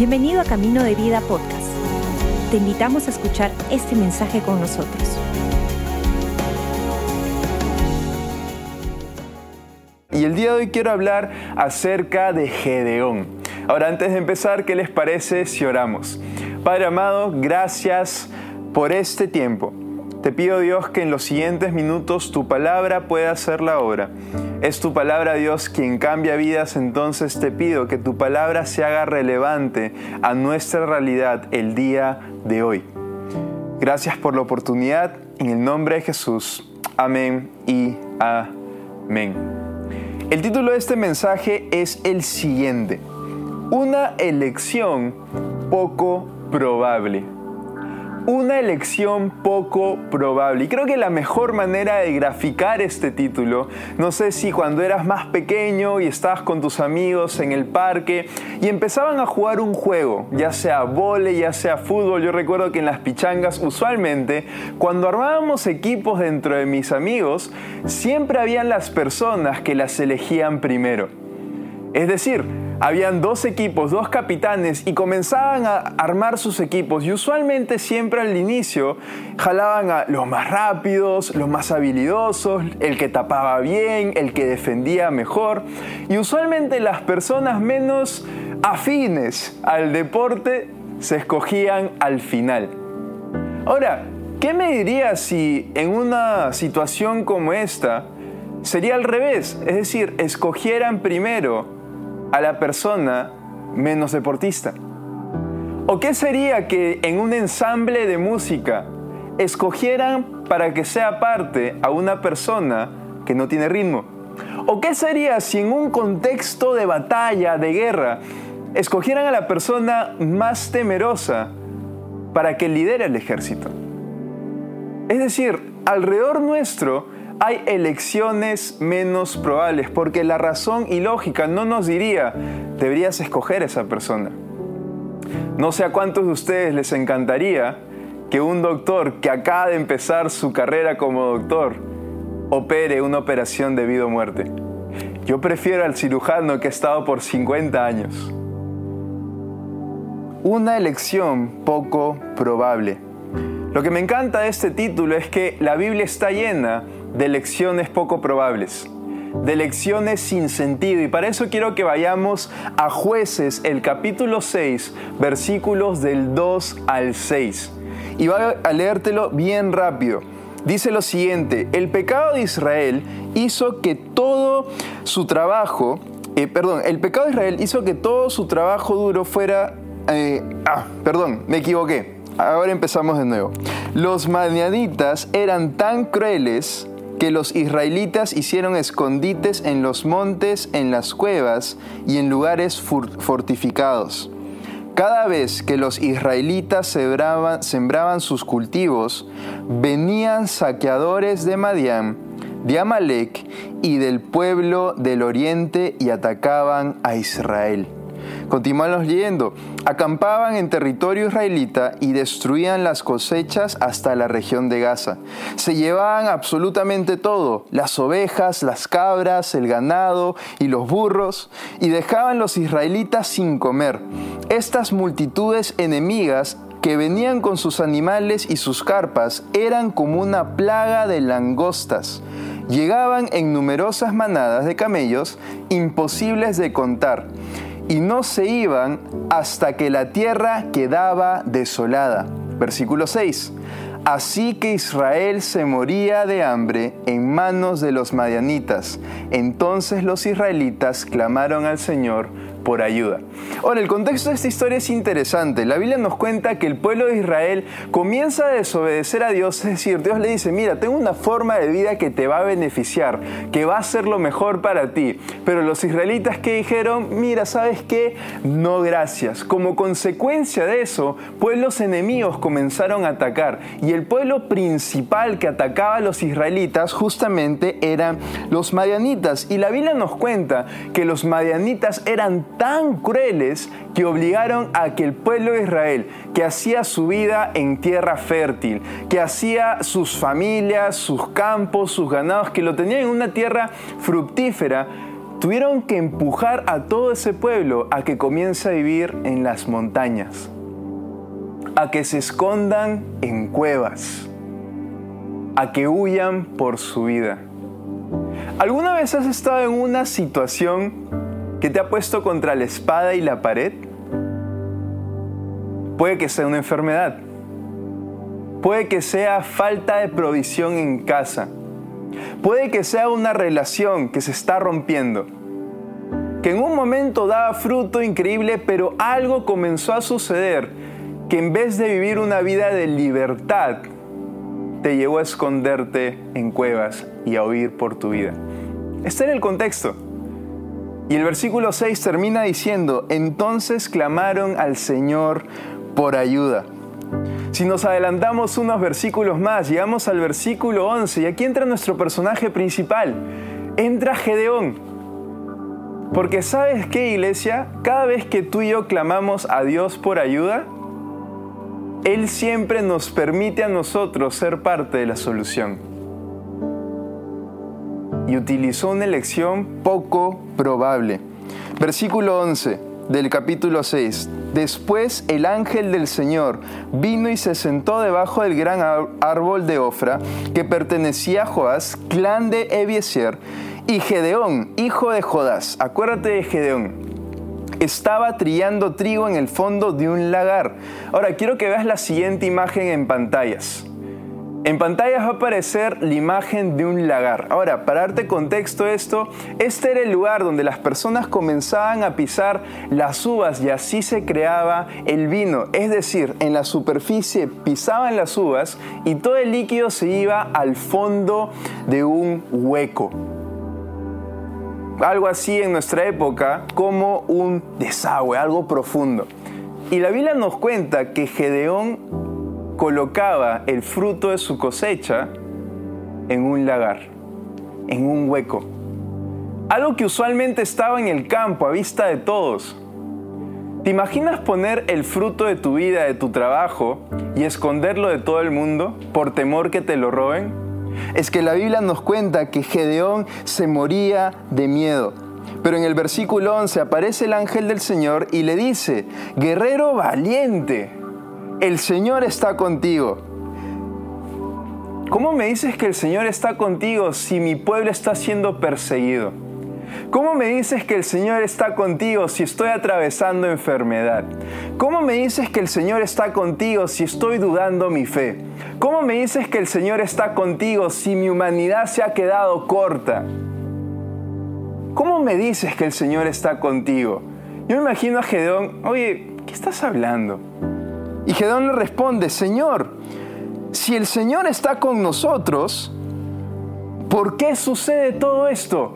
Bienvenido a Camino de Vida Podcast. Te invitamos a escuchar este mensaje con nosotros. Y el día de hoy quiero hablar acerca de Gedeón. Ahora, antes de empezar, ¿qué les parece si oramos? Padre amado, gracias por este tiempo. Te pido Dios que en los siguientes minutos tu palabra pueda hacer la obra. Es tu palabra, Dios, quien cambia vidas, entonces te pido que tu palabra se haga relevante a nuestra realidad el día de hoy. Gracias por la oportunidad, en el nombre de Jesús. Amén y amén. El título de este mensaje es el siguiente. Una elección poco probable una elección poco probable. Y creo que la mejor manera de graficar este título, no sé si cuando eras más pequeño y estabas con tus amigos en el parque y empezaban a jugar un juego, ya sea vole, ya sea fútbol, yo recuerdo que en las pichangas usualmente cuando armábamos equipos dentro de mis amigos, siempre habían las personas que las elegían primero. Es decir, habían dos equipos, dos capitanes y comenzaban a armar sus equipos y usualmente siempre al inicio jalaban a los más rápidos, los más habilidosos, el que tapaba bien, el que defendía mejor y usualmente las personas menos afines al deporte se escogían al final. Ahora, ¿qué me dirías si en una situación como esta sería al revés? Es decir, escogieran primero a la persona menos deportista? ¿O qué sería que en un ensamble de música escogieran para que sea parte a una persona que no tiene ritmo? ¿O qué sería si en un contexto de batalla, de guerra, escogieran a la persona más temerosa para que lidere el ejército? Es decir, alrededor nuestro hay elecciones menos probables, porque la razón y lógica no nos diría, deberías escoger esa persona. No sé a cuántos de ustedes les encantaría que un doctor que acaba de empezar su carrera como doctor opere una operación de vida o muerte. Yo prefiero al cirujano que ha estado por 50 años. Una elección poco probable. Lo que me encanta de este título es que la Biblia está llena de lecciones poco probables, de lecciones sin sentido. Y para eso quiero que vayamos a jueces, el capítulo 6, versículos del 2 al 6. Y voy a leértelo bien rápido. Dice lo siguiente, el pecado de Israel hizo que todo su trabajo, eh, perdón, el pecado de Israel hizo que todo su trabajo duro fuera... Eh, ah, perdón, me equivoqué. Ahora empezamos de nuevo. Los madianitas eran tan crueles que los israelitas hicieron escondites en los montes, en las cuevas y en lugares fortificados. Cada vez que los israelitas sembraban, sus cultivos, venían saqueadores de Madián, de Amalek y del pueblo del oriente y atacaban a Israel. Continuamos leyendo. Acampaban en territorio israelita y destruían las cosechas hasta la región de Gaza. Se llevaban absolutamente todo, las ovejas, las cabras, el ganado y los burros, y dejaban los israelitas sin comer. Estas multitudes enemigas que venían con sus animales y sus carpas eran como una plaga de langostas. Llegaban en numerosas manadas de camellos imposibles de contar y no se iban hasta que la tierra quedaba desolada. Versículo 6. Así que Israel se moría de hambre en manos de los madianitas. Entonces los israelitas clamaron al Señor por ayuda. Ahora, el contexto de esta historia es interesante. La Biblia nos cuenta que el pueblo de Israel comienza a desobedecer a Dios, es decir, Dios le dice, mira, tengo una forma de vida que te va a beneficiar, que va a ser lo mejor para ti. Pero los israelitas que dijeron, mira, ¿sabes qué? No gracias. Como consecuencia de eso, pueblos enemigos comenzaron a atacar y el pueblo principal que atacaba a los israelitas justamente eran los madianitas. Y la Biblia nos cuenta que los madianitas eran tan crueles que obligaron a que el pueblo de Israel, que hacía su vida en tierra fértil, que hacía sus familias, sus campos, sus ganados, que lo tenían en una tierra fructífera, tuvieron que empujar a todo ese pueblo a que comience a vivir en las montañas, a que se escondan en cuevas, a que huyan por su vida. ¿Alguna vez has estado en una situación que te ha puesto contra la espada y la pared? Puede que sea una enfermedad. Puede que sea falta de provisión en casa. Puede que sea una relación que se está rompiendo. Que en un momento daba fruto increíble, pero algo comenzó a suceder que en vez de vivir una vida de libertad, te llevó a esconderte en cuevas y a huir por tu vida. Este era el contexto. Y el versículo 6 termina diciendo, entonces clamaron al Señor por ayuda. Si nos adelantamos unos versículos más, llegamos al versículo 11 y aquí entra nuestro personaje principal. Entra Gedeón. Porque sabes qué, iglesia, cada vez que tú y yo clamamos a Dios por ayuda, Él siempre nos permite a nosotros ser parte de la solución. Y utilizó una elección poco probable. Versículo 11 del capítulo 6. Después el ángel del Señor vino y se sentó debajo del gran árbol de Ofra que pertenecía a Joás, clan de Ebiezer, y Gedeón, hijo de Jodás. Acuérdate de Gedeón. Estaba trillando trigo en el fondo de un lagar. Ahora quiero que veas la siguiente imagen en pantallas. En pantalla va a aparecer la imagen de un lagar. Ahora, para darte contexto esto, este era el lugar donde las personas comenzaban a pisar las uvas y así se creaba el vino. Es decir, en la superficie pisaban las uvas y todo el líquido se iba al fondo de un hueco. Algo así en nuestra época como un desagüe, algo profundo. Y la Biblia nos cuenta que Gedeón colocaba el fruto de su cosecha en un lagar, en un hueco. Algo que usualmente estaba en el campo a vista de todos. ¿Te imaginas poner el fruto de tu vida, de tu trabajo, y esconderlo de todo el mundo por temor que te lo roben? Es que la Biblia nos cuenta que Gedeón se moría de miedo. Pero en el versículo 11 aparece el ángel del Señor y le dice, guerrero valiente, el Señor está contigo. ¿Cómo me dices que el Señor está contigo si mi pueblo está siendo perseguido? ¿Cómo me dices que el Señor está contigo si estoy atravesando enfermedad? ¿Cómo me dices que el Señor está contigo si estoy dudando mi fe? ¿Cómo me dices que el Señor está contigo si mi humanidad se ha quedado corta? ¿Cómo me dices que el Señor está contigo? Yo me imagino a Gedeón, oye, ¿qué estás hablando? Y Gedón le responde, Señor, si el Señor está con nosotros, ¿por qué sucede todo esto?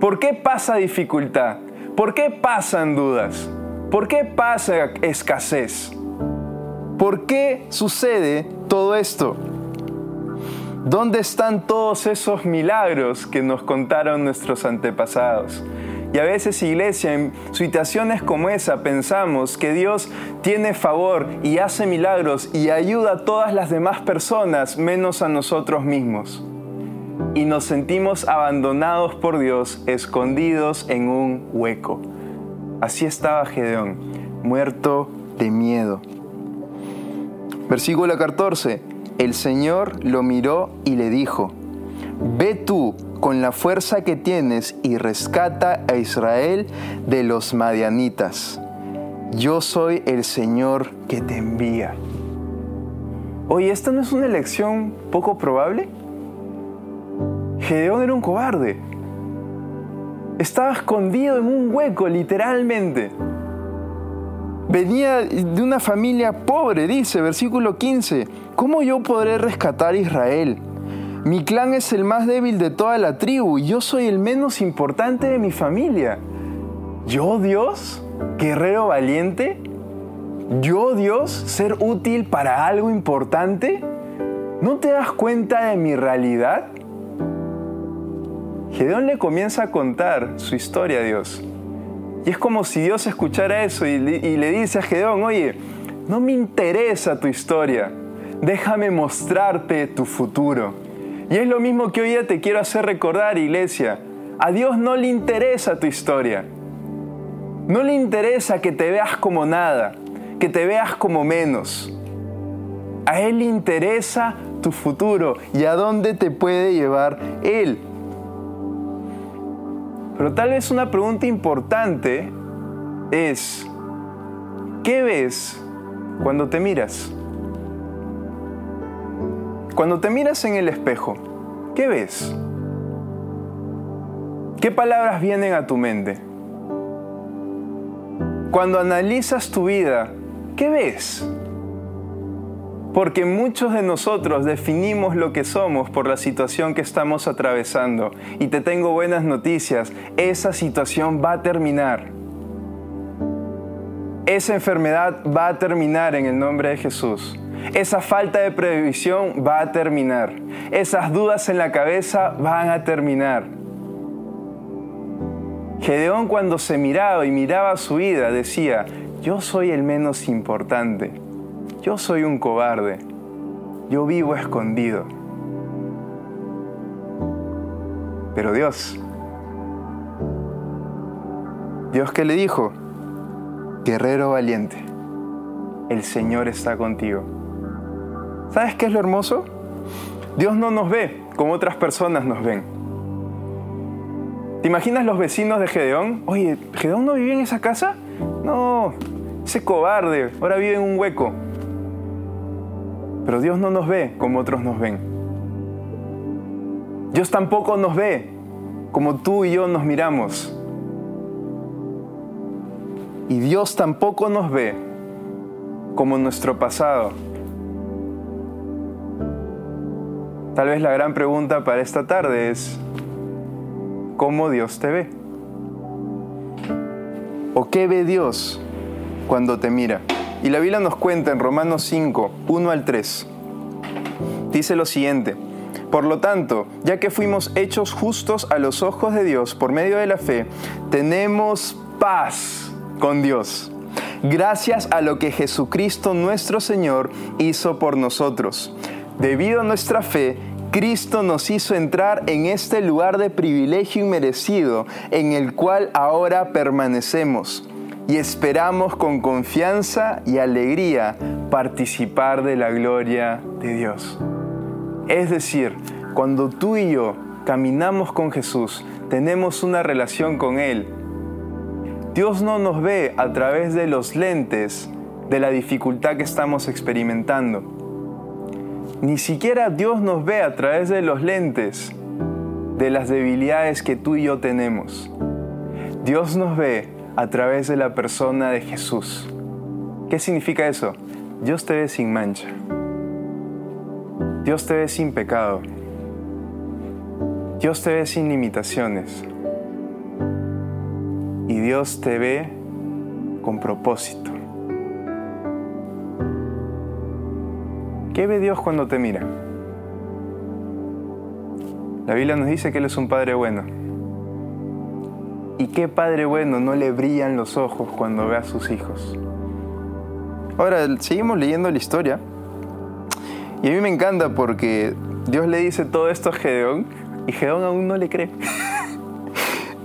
¿Por qué pasa dificultad? ¿Por qué pasan dudas? ¿Por qué pasa escasez? ¿Por qué sucede todo esto? ¿Dónde están todos esos milagros que nos contaron nuestros antepasados? Y a veces, iglesia, en situaciones como esa pensamos que Dios tiene favor y hace milagros y ayuda a todas las demás personas menos a nosotros mismos. Y nos sentimos abandonados por Dios, escondidos en un hueco. Así estaba Gedeón, muerto de miedo. Versículo 14. El Señor lo miró y le dijo, Ve tú con la fuerza que tienes y rescata a Israel de los madianitas. Yo soy el Señor que te envía. Oye, ¿esta no es una elección poco probable? Gedeón era un cobarde. Estaba escondido en un hueco, literalmente. Venía de una familia pobre, dice, versículo 15. ¿Cómo yo podré rescatar a Israel? Mi clan es el más débil de toda la tribu y yo soy el menos importante de mi familia. ¿Yo Dios? ¿Guerrero valiente? ¿Yo Dios? ¿Ser útil para algo importante? ¿No te das cuenta de mi realidad? Gedeón le comienza a contar su historia a Dios. Y es como si Dios escuchara eso y le, y le dice a Gedeón, oye, no me interesa tu historia, déjame mostrarte tu futuro. Y es lo mismo que hoy día te quiero hacer recordar, iglesia. A Dios no le interesa tu historia. No le interesa que te veas como nada, que te veas como menos. A Él le interesa tu futuro y a dónde te puede llevar Él. Pero tal vez una pregunta importante es, ¿qué ves cuando te miras? Cuando te miras en el espejo, ¿qué ves? ¿Qué palabras vienen a tu mente? Cuando analizas tu vida, ¿qué ves? Porque muchos de nosotros definimos lo que somos por la situación que estamos atravesando. Y te tengo buenas noticias, esa situación va a terminar. Esa enfermedad va a terminar en el nombre de Jesús. Esa falta de previsión va a terminar. Esas dudas en la cabeza van a terminar. Gedeón cuando se miraba y miraba su vida decía, yo soy el menos importante, yo soy un cobarde, yo vivo escondido. Pero Dios, Dios que le dijo, guerrero valiente, el Señor está contigo. ¿Sabes qué es lo hermoso? Dios no nos ve como otras personas nos ven. ¿Te imaginas los vecinos de Gedeón? Oye, ¿Gedeón no vivía en esa casa? No, ese cobarde, ahora vive en un hueco. Pero Dios no nos ve como otros nos ven. Dios tampoco nos ve como tú y yo nos miramos. Y Dios tampoco nos ve como nuestro pasado. Tal vez la gran pregunta para esta tarde es, ¿cómo Dios te ve? ¿O qué ve Dios cuando te mira? Y la Biblia nos cuenta en Romanos 5, 1 al 3. Dice lo siguiente, por lo tanto, ya que fuimos hechos justos a los ojos de Dios por medio de la fe, tenemos paz con Dios. Gracias a lo que Jesucristo nuestro Señor hizo por nosotros. Debido a nuestra fe, Cristo nos hizo entrar en este lugar de privilegio inmerecido en el cual ahora permanecemos y esperamos con confianza y alegría participar de la gloria de Dios. Es decir, cuando tú y yo caminamos con Jesús, tenemos una relación con Él, Dios no nos ve a través de los lentes de la dificultad que estamos experimentando ni siquiera Dios nos ve a través de los lentes de las debilidades que tú y yo tenemos. Dios nos ve a través de la persona de Jesús. ¿Qué significa eso? Dios te ve sin mancha. Dios te ve sin pecado. Dios te ve sin limitaciones. Y Dios te ve con propósito. ¿Qué ve Dios cuando te mira? La Biblia nos dice que Él es un Padre bueno. ¿Y qué Padre bueno no le brillan los ojos cuando ve a sus hijos? Ahora, seguimos leyendo la historia. Y a mí me encanta porque Dios le dice todo esto a Gedeón y Gedeón aún no le cree.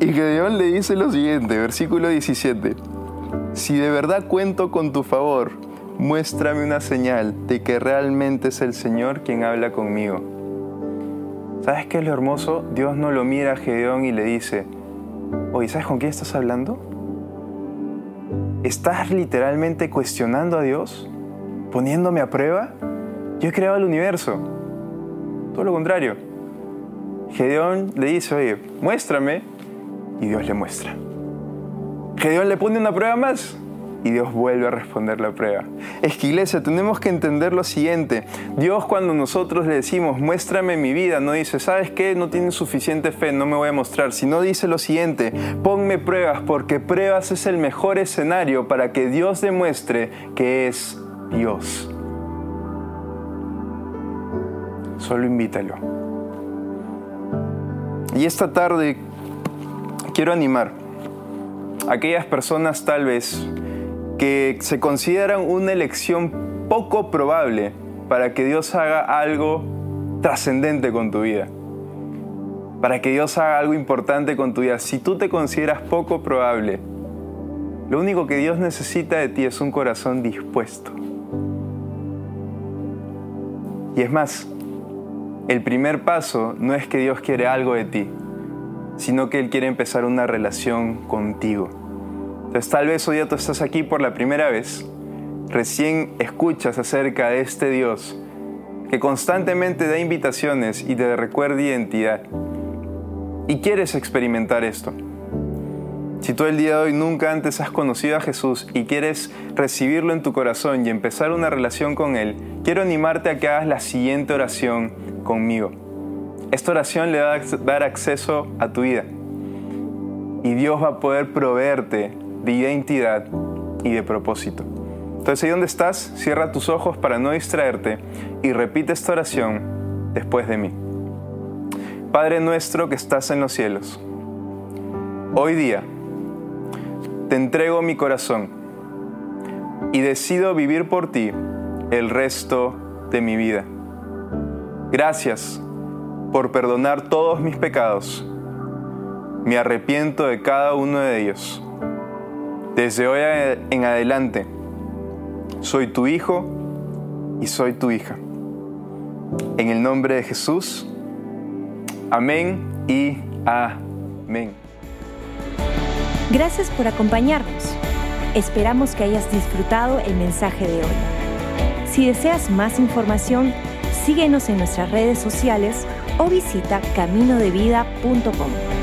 y Gedeón le dice lo siguiente, versículo 17. Si de verdad cuento con tu favor, muéstrame una señal de que realmente es el Señor quien habla conmigo. ¿Sabes qué es lo hermoso? Dios no lo mira a Gedeón y le dice, oye, ¿sabes con quién estás hablando? ¿Estás literalmente cuestionando a Dios? ¿Poniéndome a prueba? Yo he creado el universo. Todo lo contrario. Gedeón le dice, oye, muéstrame. Y Dios le muestra. Gedeón le pone una prueba más y Dios vuelve a responder la prueba. Es que iglesia, tenemos que entender lo siguiente. Dios cuando nosotros le decimos, muéstrame mi vida, no dice, ¿sabes qué? No tienes suficiente fe, no me voy a mostrar. Sino dice lo siguiente, ponme pruebas porque pruebas es el mejor escenario para que Dios demuestre que es Dios. Solo invítalo. Y esta tarde quiero animar a aquellas personas tal vez que se consideran una elección poco probable para que Dios haga algo trascendente con tu vida. para que Dios haga algo importante con tu vida. Si tú te consideras poco probable, lo único que Dios necesita de ti es un corazón dispuesto. Y es más, el primer paso no es que Dios quiere algo de ti, sino que Él quiere empezar una relación contigo. Entonces tal vez hoy día tú estás aquí por la primera vez, recién escuchas acerca de este Dios que constantemente da invitaciones y te recuerda identidad. Y quieres experimentar esto. Si tú el día de hoy nunca antes has conocido a Jesús y quieres recibirlo en tu corazón y empezar una relación con Él, quiero animarte a que hagas la siguiente oración conmigo. Esta oración le va a dar acceso a tu vida y Dios va a poder proveerte de identidad y de propósito. Entonces ahí donde estás, cierra tus ojos para no distraerte y repite esta oración después de mí. Padre nuestro que estás en los cielos, hoy día te entrego mi corazón y decido vivir por ti el resto de mi vida. Gracias por perdonar todos mis pecados. Me arrepiento de cada uno de ellos. Desde hoy en adelante, soy tu hijo y soy tu hija. En el nombre de Jesús, amén y amén. Gracias por acompañarnos. Esperamos que hayas disfrutado el mensaje de hoy. Si deseas más información, síguenos en nuestras redes sociales o visita caminodevida.com.